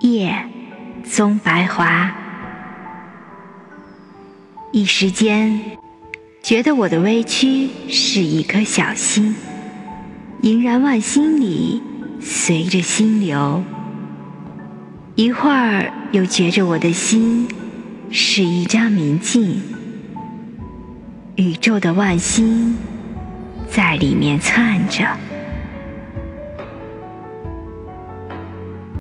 夜，宗白华。一时间，觉得我的微躯是一颗小星，萦然万心里，随着心流。一会儿又觉着我的心是一张明镜，宇宙的万星在里面窜着。